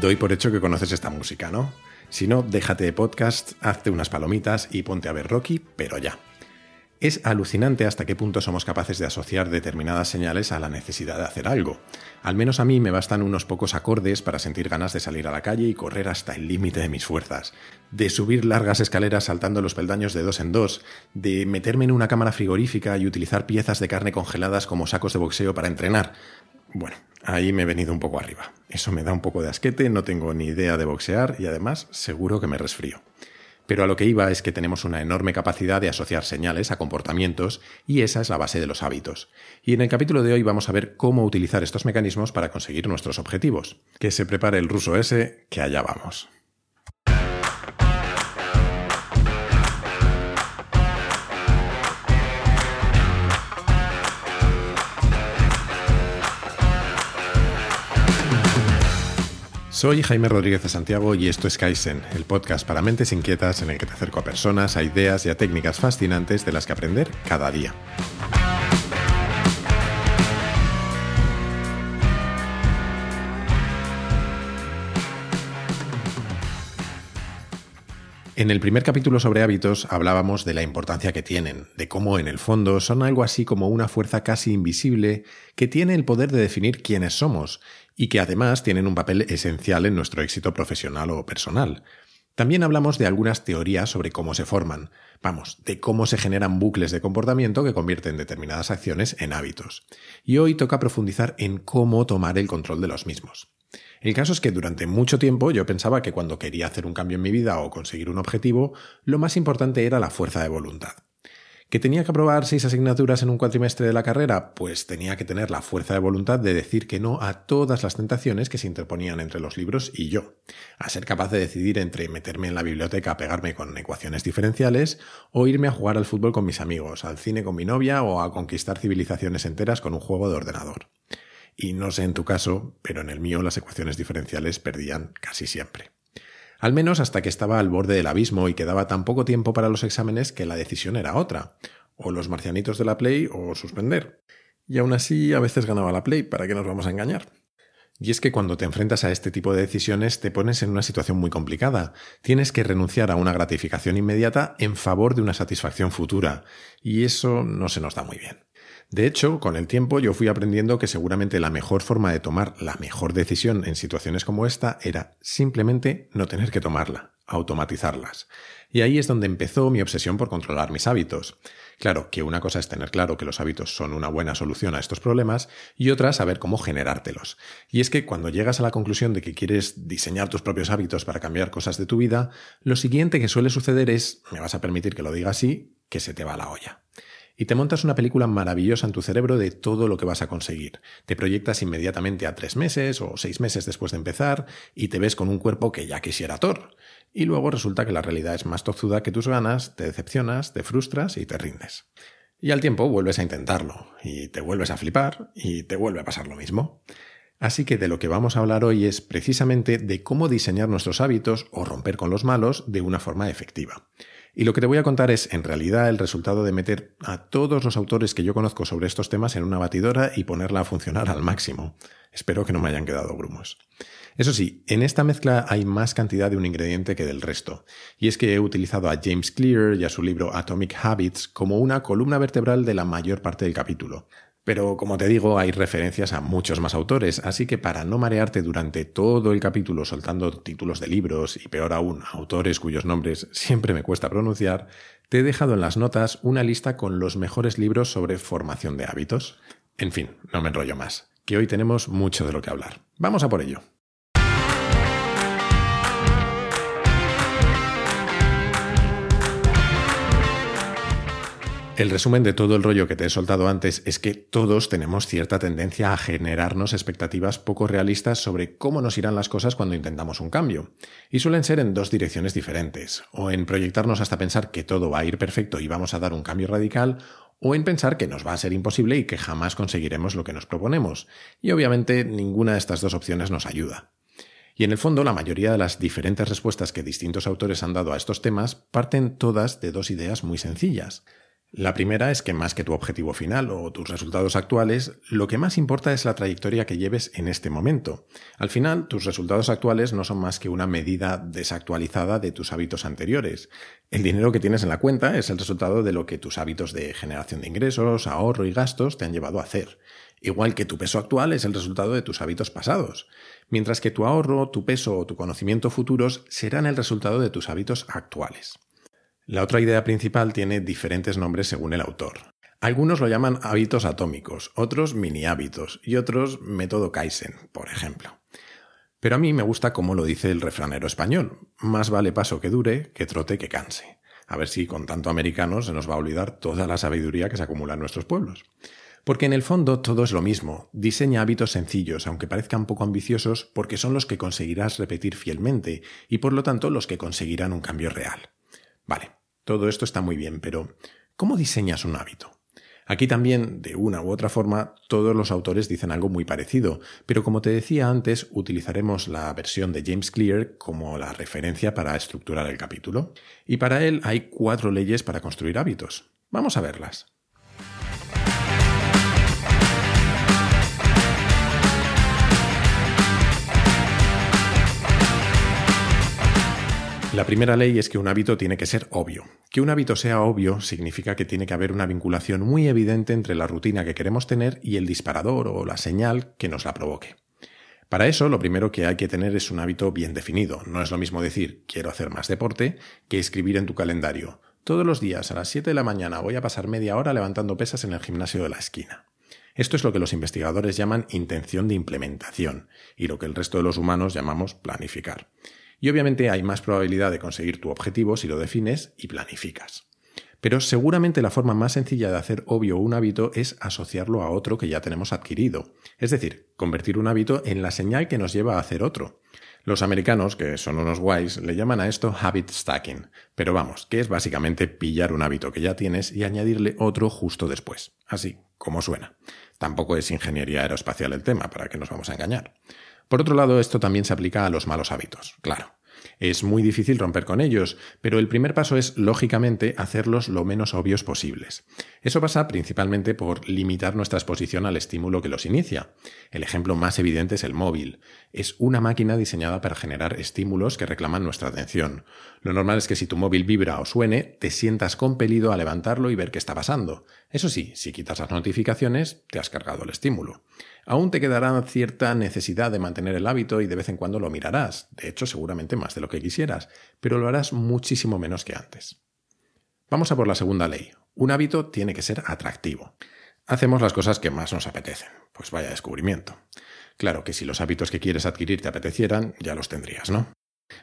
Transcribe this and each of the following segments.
Doy por hecho que conoces esta música, ¿no? Si no, déjate de podcast, hazte unas palomitas y ponte a ver Rocky, pero ya. Es alucinante hasta qué punto somos capaces de asociar determinadas señales a la necesidad de hacer algo. Al menos a mí me bastan unos pocos acordes para sentir ganas de salir a la calle y correr hasta el límite de mis fuerzas, de subir largas escaleras saltando los peldaños de dos en dos, de meterme en una cámara frigorífica y utilizar piezas de carne congeladas como sacos de boxeo para entrenar. Bueno, ahí me he venido un poco arriba. Eso me da un poco de asquete, no tengo ni idea de boxear y además seguro que me resfrío. Pero a lo que iba es que tenemos una enorme capacidad de asociar señales a comportamientos y esa es la base de los hábitos. Y en el capítulo de hoy vamos a ver cómo utilizar estos mecanismos para conseguir nuestros objetivos. Que se prepare el ruso ese, que allá vamos. Soy Jaime Rodríguez de Santiago y esto es Kaizen, el podcast para mentes inquietas en el que te acerco a personas, a ideas y a técnicas fascinantes de las que aprender cada día. En el primer capítulo sobre hábitos hablábamos de la importancia que tienen, de cómo en el fondo son algo así como una fuerza casi invisible que tiene el poder de definir quiénes somos y que además tienen un papel esencial en nuestro éxito profesional o personal. También hablamos de algunas teorías sobre cómo se forman, vamos, de cómo se generan bucles de comportamiento que convierten determinadas acciones en hábitos. Y hoy toca profundizar en cómo tomar el control de los mismos. El caso es que durante mucho tiempo yo pensaba que cuando quería hacer un cambio en mi vida o conseguir un objetivo, lo más importante era la fuerza de voluntad. ¿Que tenía que aprobar seis asignaturas en un cuatrimestre de la carrera? Pues tenía que tener la fuerza de voluntad de decir que no a todas las tentaciones que se interponían entre los libros y yo, a ser capaz de decidir entre meterme en la biblioteca a pegarme con ecuaciones diferenciales o irme a jugar al fútbol con mis amigos, al cine con mi novia o a conquistar civilizaciones enteras con un juego de ordenador. Y no sé en tu caso, pero en el mío las ecuaciones diferenciales perdían casi siempre al menos hasta que estaba al borde del abismo y quedaba tan poco tiempo para los exámenes que la decisión era otra, o los marcianitos de la Play o suspender. Y aún así a veces ganaba la Play, ¿para qué nos vamos a engañar? Y es que cuando te enfrentas a este tipo de decisiones te pones en una situación muy complicada. Tienes que renunciar a una gratificación inmediata en favor de una satisfacción futura, y eso no se nos da muy bien. De hecho, con el tiempo yo fui aprendiendo que seguramente la mejor forma de tomar la mejor decisión en situaciones como esta era simplemente no tener que tomarla, automatizarlas. Y ahí es donde empezó mi obsesión por controlar mis hábitos. Claro, que una cosa es tener claro que los hábitos son una buena solución a estos problemas y otra saber cómo generártelos. Y es que cuando llegas a la conclusión de que quieres diseñar tus propios hábitos para cambiar cosas de tu vida, lo siguiente que suele suceder es, me vas a permitir que lo diga así, que se te va la olla y te montas una película maravillosa en tu cerebro de todo lo que vas a conseguir. Te proyectas inmediatamente a tres meses o seis meses después de empezar y te ves con un cuerpo que ya quisiera Thor. Y luego resulta que la realidad es más tozuda que tus ganas, te decepcionas, te frustras y te rindes. Y al tiempo vuelves a intentarlo, y te vuelves a flipar, y te vuelve a pasar lo mismo. Así que de lo que vamos a hablar hoy es precisamente de cómo diseñar nuestros hábitos o romper con los malos de una forma efectiva. Y lo que te voy a contar es, en realidad, el resultado de meter a todos los autores que yo conozco sobre estos temas en una batidora y ponerla a funcionar al máximo. Espero que no me hayan quedado grumos. Eso sí, en esta mezcla hay más cantidad de un ingrediente que del resto, y es que he utilizado a James Clear y a su libro Atomic Habits como una columna vertebral de la mayor parte del capítulo, pero como te digo, hay referencias a muchos más autores, así que para no marearte durante todo el capítulo soltando títulos de libros y peor aún, autores cuyos nombres siempre me cuesta pronunciar, te he dejado en las notas una lista con los mejores libros sobre formación de hábitos. En fin, no me enrollo más, que hoy tenemos mucho de lo que hablar. Vamos a por ello. El resumen de todo el rollo que te he soltado antes es que todos tenemos cierta tendencia a generarnos expectativas poco realistas sobre cómo nos irán las cosas cuando intentamos un cambio. Y suelen ser en dos direcciones diferentes, o en proyectarnos hasta pensar que todo va a ir perfecto y vamos a dar un cambio radical, o en pensar que nos va a ser imposible y que jamás conseguiremos lo que nos proponemos. Y obviamente ninguna de estas dos opciones nos ayuda. Y en el fondo, la mayoría de las diferentes respuestas que distintos autores han dado a estos temas parten todas de dos ideas muy sencillas. La primera es que más que tu objetivo final o tus resultados actuales, lo que más importa es la trayectoria que lleves en este momento. Al final, tus resultados actuales no son más que una medida desactualizada de tus hábitos anteriores. El dinero que tienes en la cuenta es el resultado de lo que tus hábitos de generación de ingresos, ahorro y gastos te han llevado a hacer. Igual que tu peso actual es el resultado de tus hábitos pasados, mientras que tu ahorro, tu peso o tu conocimiento futuros serán el resultado de tus hábitos actuales. La otra idea principal tiene diferentes nombres según el autor. Algunos lo llaman hábitos atómicos, otros mini hábitos y otros método Kaizen, por ejemplo. Pero a mí me gusta como lo dice el refranero español, más vale paso que dure que trote que canse. A ver si con tanto americano se nos va a olvidar toda la sabiduría que se acumula en nuestros pueblos. Porque en el fondo todo es lo mismo. Diseña hábitos sencillos, aunque parezcan poco ambiciosos, porque son los que conseguirás repetir fielmente y por lo tanto los que conseguirán un cambio real. Vale, todo esto está muy bien, pero ¿cómo diseñas un hábito? Aquí también, de una u otra forma, todos los autores dicen algo muy parecido, pero como te decía antes, utilizaremos la versión de James Clear como la referencia para estructurar el capítulo. Y para él hay cuatro leyes para construir hábitos. Vamos a verlas. La primera ley es que un hábito tiene que ser obvio. Que un hábito sea obvio significa que tiene que haber una vinculación muy evidente entre la rutina que queremos tener y el disparador o la señal que nos la provoque. Para eso, lo primero que hay que tener es un hábito bien definido. No es lo mismo decir quiero hacer más deporte que escribir en tu calendario. Todos los días a las 7 de la mañana voy a pasar media hora levantando pesas en el gimnasio de la esquina. Esto es lo que los investigadores llaman intención de implementación y lo que el resto de los humanos llamamos planificar. Y obviamente hay más probabilidad de conseguir tu objetivo si lo defines y planificas. Pero seguramente la forma más sencilla de hacer obvio un hábito es asociarlo a otro que ya tenemos adquirido. Es decir, convertir un hábito en la señal que nos lleva a hacer otro. Los americanos, que son unos guays, le llaman a esto habit stacking. Pero vamos, que es básicamente pillar un hábito que ya tienes y añadirle otro justo después. Así, como suena. Tampoco es ingeniería aeroespacial el tema, para que nos vamos a engañar. Por otro lado, esto también se aplica a los malos hábitos, claro. Es muy difícil romper con ellos, pero el primer paso es, lógicamente, hacerlos lo menos obvios posibles. Eso pasa principalmente por limitar nuestra exposición al estímulo que los inicia. El ejemplo más evidente es el móvil. Es una máquina diseñada para generar estímulos que reclaman nuestra atención. Lo normal es que si tu móvil vibra o suene, te sientas compelido a levantarlo y ver qué está pasando. Eso sí, si quitas las notificaciones, te has cargado el estímulo. Aún te quedará cierta necesidad de mantener el hábito y de vez en cuando lo mirarás, de hecho seguramente más de lo que quisieras, pero lo harás muchísimo menos que antes. Vamos a por la segunda ley. Un hábito tiene que ser atractivo. Hacemos las cosas que más nos apetecen. Pues vaya descubrimiento. Claro que si los hábitos que quieres adquirir te apetecieran, ya los tendrías, ¿no?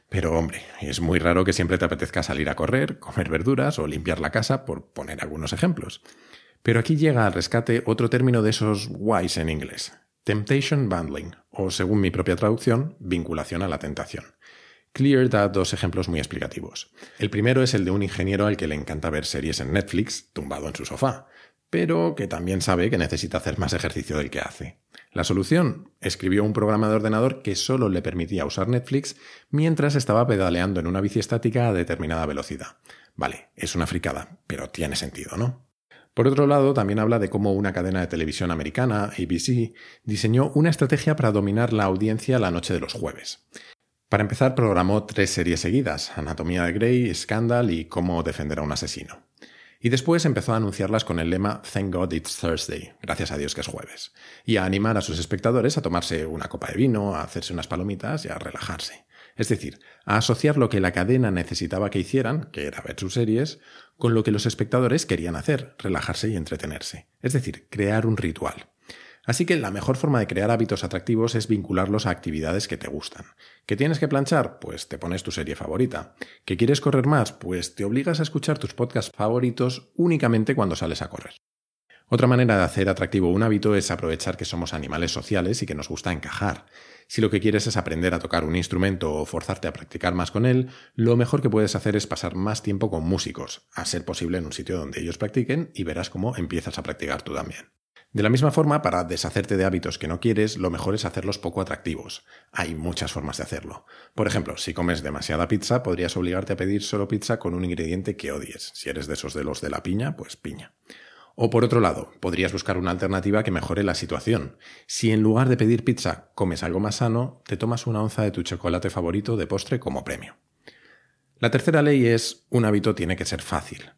Pero hombre, es muy raro que siempre te apetezca salir a correr, comer verduras o limpiar la casa, por poner algunos ejemplos. Pero aquí llega al rescate otro término de esos guays en inglés, temptation bundling, o según mi propia traducción, vinculación a la tentación. Clear da dos ejemplos muy explicativos. El primero es el de un ingeniero al que le encanta ver series en Netflix, tumbado en su sofá, pero que también sabe que necesita hacer más ejercicio del que hace. La solución, escribió un programa de ordenador que solo le permitía usar Netflix mientras estaba pedaleando en una bici estática a determinada velocidad. Vale, es una fricada, pero tiene sentido, ¿no? Por otro lado, también habla de cómo una cadena de televisión americana, ABC, diseñó una estrategia para dominar la audiencia la noche de los jueves. Para empezar, programó tres series seguidas, Anatomía de Grey, Scandal y Cómo defender a un asesino. Y después empezó a anunciarlas con el lema Thank God it's Thursday, gracias a Dios que es jueves, y a animar a sus espectadores a tomarse una copa de vino, a hacerse unas palomitas y a relajarse. Es decir, a asociar lo que la cadena necesitaba que hicieran, que era ver sus series, con lo que los espectadores querían hacer, relajarse y entretenerse. Es decir, crear un ritual. Así que la mejor forma de crear hábitos atractivos es vincularlos a actividades que te gustan. ¿Que tienes que planchar? Pues te pones tu serie favorita. ¿Que quieres correr más? Pues te obligas a escuchar tus podcasts favoritos únicamente cuando sales a correr. Otra manera de hacer atractivo un hábito es aprovechar que somos animales sociales y que nos gusta encajar. Si lo que quieres es aprender a tocar un instrumento o forzarte a practicar más con él, lo mejor que puedes hacer es pasar más tiempo con músicos, a ser posible en un sitio donde ellos practiquen y verás cómo empiezas a practicar tú también. De la misma forma, para deshacerte de hábitos que no quieres, lo mejor es hacerlos poco atractivos. Hay muchas formas de hacerlo. Por ejemplo, si comes demasiada pizza, podrías obligarte a pedir solo pizza con un ingrediente que odies. Si eres de esos de los de la piña, pues piña. O por otro lado, podrías buscar una alternativa que mejore la situación. Si en lugar de pedir pizza comes algo más sano, te tomas una onza de tu chocolate favorito de postre como premio. La tercera ley es un hábito tiene que ser fácil.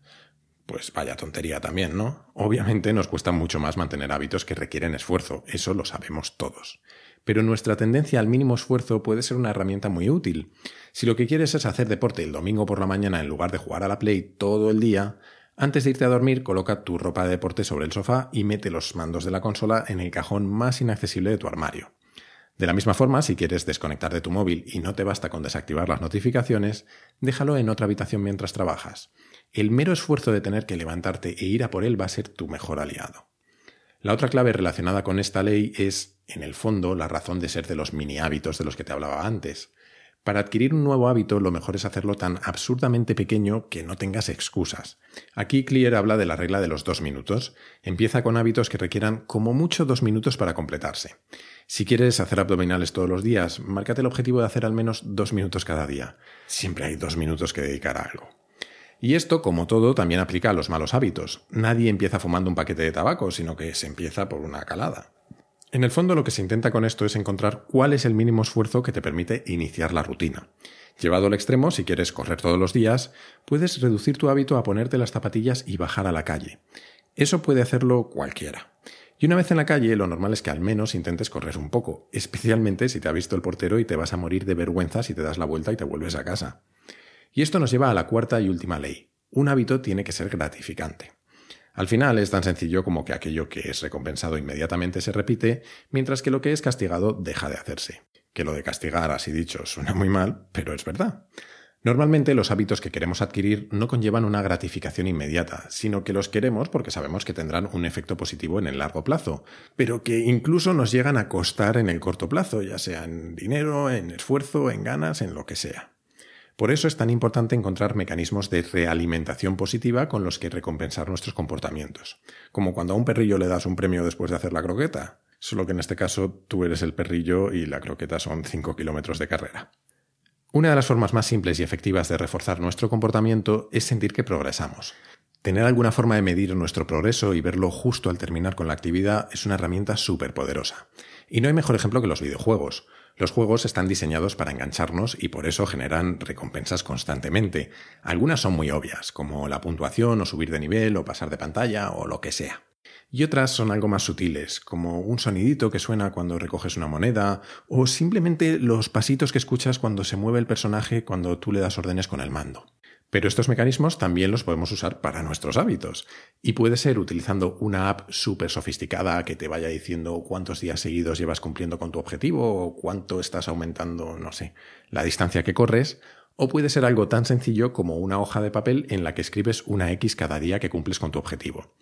Pues vaya tontería también, ¿no? Obviamente nos cuesta mucho más mantener hábitos que requieren esfuerzo, eso lo sabemos todos. Pero nuestra tendencia al mínimo esfuerzo puede ser una herramienta muy útil. Si lo que quieres es hacer deporte el domingo por la mañana en lugar de jugar a la Play todo el día, antes de irte a dormir coloca tu ropa de deporte sobre el sofá y mete los mandos de la consola en el cajón más inaccesible de tu armario. De la misma forma, si quieres desconectar de tu móvil y no te basta con desactivar las notificaciones, déjalo en otra habitación mientras trabajas el mero esfuerzo de tener que levantarte e ir a por él va a ser tu mejor aliado. La otra clave relacionada con esta ley es, en el fondo, la razón de ser de los mini hábitos de los que te hablaba antes. Para adquirir un nuevo hábito lo mejor es hacerlo tan absurdamente pequeño que no tengas excusas. Aquí Clear habla de la regla de los dos minutos. Empieza con hábitos que requieran como mucho dos minutos para completarse. Si quieres hacer abdominales todos los días, márcate el objetivo de hacer al menos dos minutos cada día. Siempre hay dos minutos que dedicar a algo. Y esto, como todo, también aplica a los malos hábitos. Nadie empieza fumando un paquete de tabaco, sino que se empieza por una calada. En el fondo lo que se intenta con esto es encontrar cuál es el mínimo esfuerzo que te permite iniciar la rutina. Llevado al extremo, si quieres correr todos los días, puedes reducir tu hábito a ponerte las zapatillas y bajar a la calle. Eso puede hacerlo cualquiera. Y una vez en la calle, lo normal es que al menos intentes correr un poco, especialmente si te ha visto el portero y te vas a morir de vergüenza si te das la vuelta y te vuelves a casa. Y esto nos lleva a la cuarta y última ley. Un hábito tiene que ser gratificante. Al final es tan sencillo como que aquello que es recompensado inmediatamente se repite, mientras que lo que es castigado deja de hacerse. Que lo de castigar, así dicho, suena muy mal, pero es verdad. Normalmente los hábitos que queremos adquirir no conllevan una gratificación inmediata, sino que los queremos porque sabemos que tendrán un efecto positivo en el largo plazo, pero que incluso nos llegan a costar en el corto plazo, ya sea en dinero, en esfuerzo, en ganas, en lo que sea. Por eso es tan importante encontrar mecanismos de realimentación positiva con los que recompensar nuestros comportamientos, como cuando a un perrillo le das un premio después de hacer la croqueta, solo que en este caso tú eres el perrillo y la croqueta son 5 kilómetros de carrera. Una de las formas más simples y efectivas de reforzar nuestro comportamiento es sentir que progresamos. Tener alguna forma de medir nuestro progreso y verlo justo al terminar con la actividad es una herramienta súper poderosa. Y no hay mejor ejemplo que los videojuegos. Los juegos están diseñados para engancharnos y por eso generan recompensas constantemente. Algunas son muy obvias, como la puntuación o subir de nivel o pasar de pantalla o lo que sea. Y otras son algo más sutiles, como un sonidito que suena cuando recoges una moneda, o simplemente los pasitos que escuchas cuando se mueve el personaje cuando tú le das órdenes con el mando. Pero estos mecanismos también los podemos usar para nuestros hábitos. Y puede ser utilizando una app súper sofisticada que te vaya diciendo cuántos días seguidos llevas cumpliendo con tu objetivo o cuánto estás aumentando, no sé, la distancia que corres. O puede ser algo tan sencillo como una hoja de papel en la que escribes una X cada día que cumples con tu objetivo.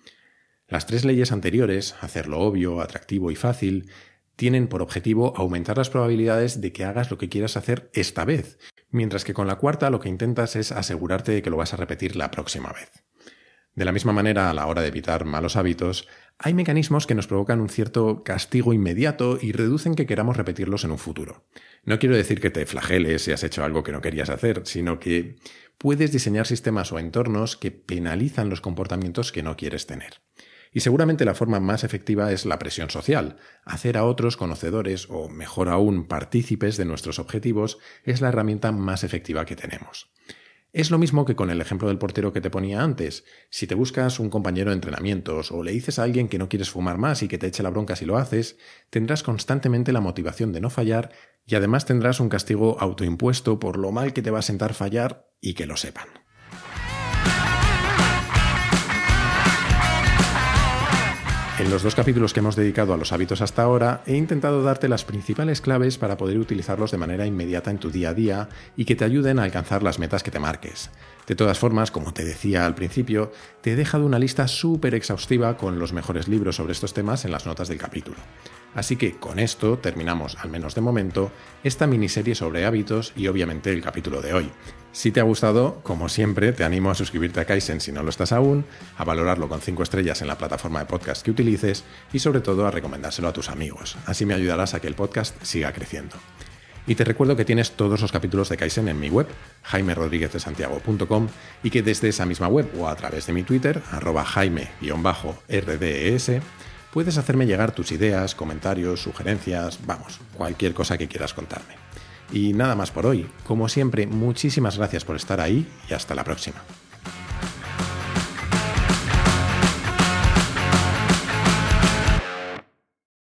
Las tres leyes anteriores, hacerlo obvio, atractivo y fácil, tienen por objetivo aumentar las probabilidades de que hagas lo que quieras hacer esta vez, mientras que con la cuarta lo que intentas es asegurarte de que lo vas a repetir la próxima vez. De la misma manera, a la hora de evitar malos hábitos, hay mecanismos que nos provocan un cierto castigo inmediato y reducen que queramos repetirlos en un futuro. No quiero decir que te flageles si has hecho algo que no querías hacer, sino que puedes diseñar sistemas o entornos que penalizan los comportamientos que no quieres tener. Y seguramente la forma más efectiva es la presión social. Hacer a otros conocedores o, mejor aún, partícipes de nuestros objetivos es la herramienta más efectiva que tenemos. Es lo mismo que con el ejemplo del portero que te ponía antes. Si te buscas un compañero de entrenamientos o le dices a alguien que no quieres fumar más y que te eche la bronca si lo haces, tendrás constantemente la motivación de no fallar y además tendrás un castigo autoimpuesto por lo mal que te va a sentar fallar y que lo sepan. En los dos capítulos que hemos dedicado a los hábitos hasta ahora, he intentado darte las principales claves para poder utilizarlos de manera inmediata en tu día a día y que te ayuden a alcanzar las metas que te marques. De todas formas, como te decía al principio, te he dejado una lista súper exhaustiva con los mejores libros sobre estos temas en las notas del capítulo. Así que con esto terminamos, al menos de momento, esta miniserie sobre hábitos y obviamente el capítulo de hoy. Si te ha gustado, como siempre, te animo a suscribirte a Kaizen si no lo estás aún, a valorarlo con 5 estrellas en la plataforma de podcast que utilices y sobre todo a recomendárselo a tus amigos. Así me ayudarás a que el podcast siga creciendo. Y te recuerdo que tienes todos los capítulos de Kaizen en mi web, jaimerodríguezdesantiago.com, y que desde esa misma web o a través de mi Twitter, arroba jaime-rdes, puedes hacerme llegar tus ideas, comentarios, sugerencias, vamos, cualquier cosa que quieras contarme. Y nada más por hoy. Como siempre, muchísimas gracias por estar ahí y hasta la próxima.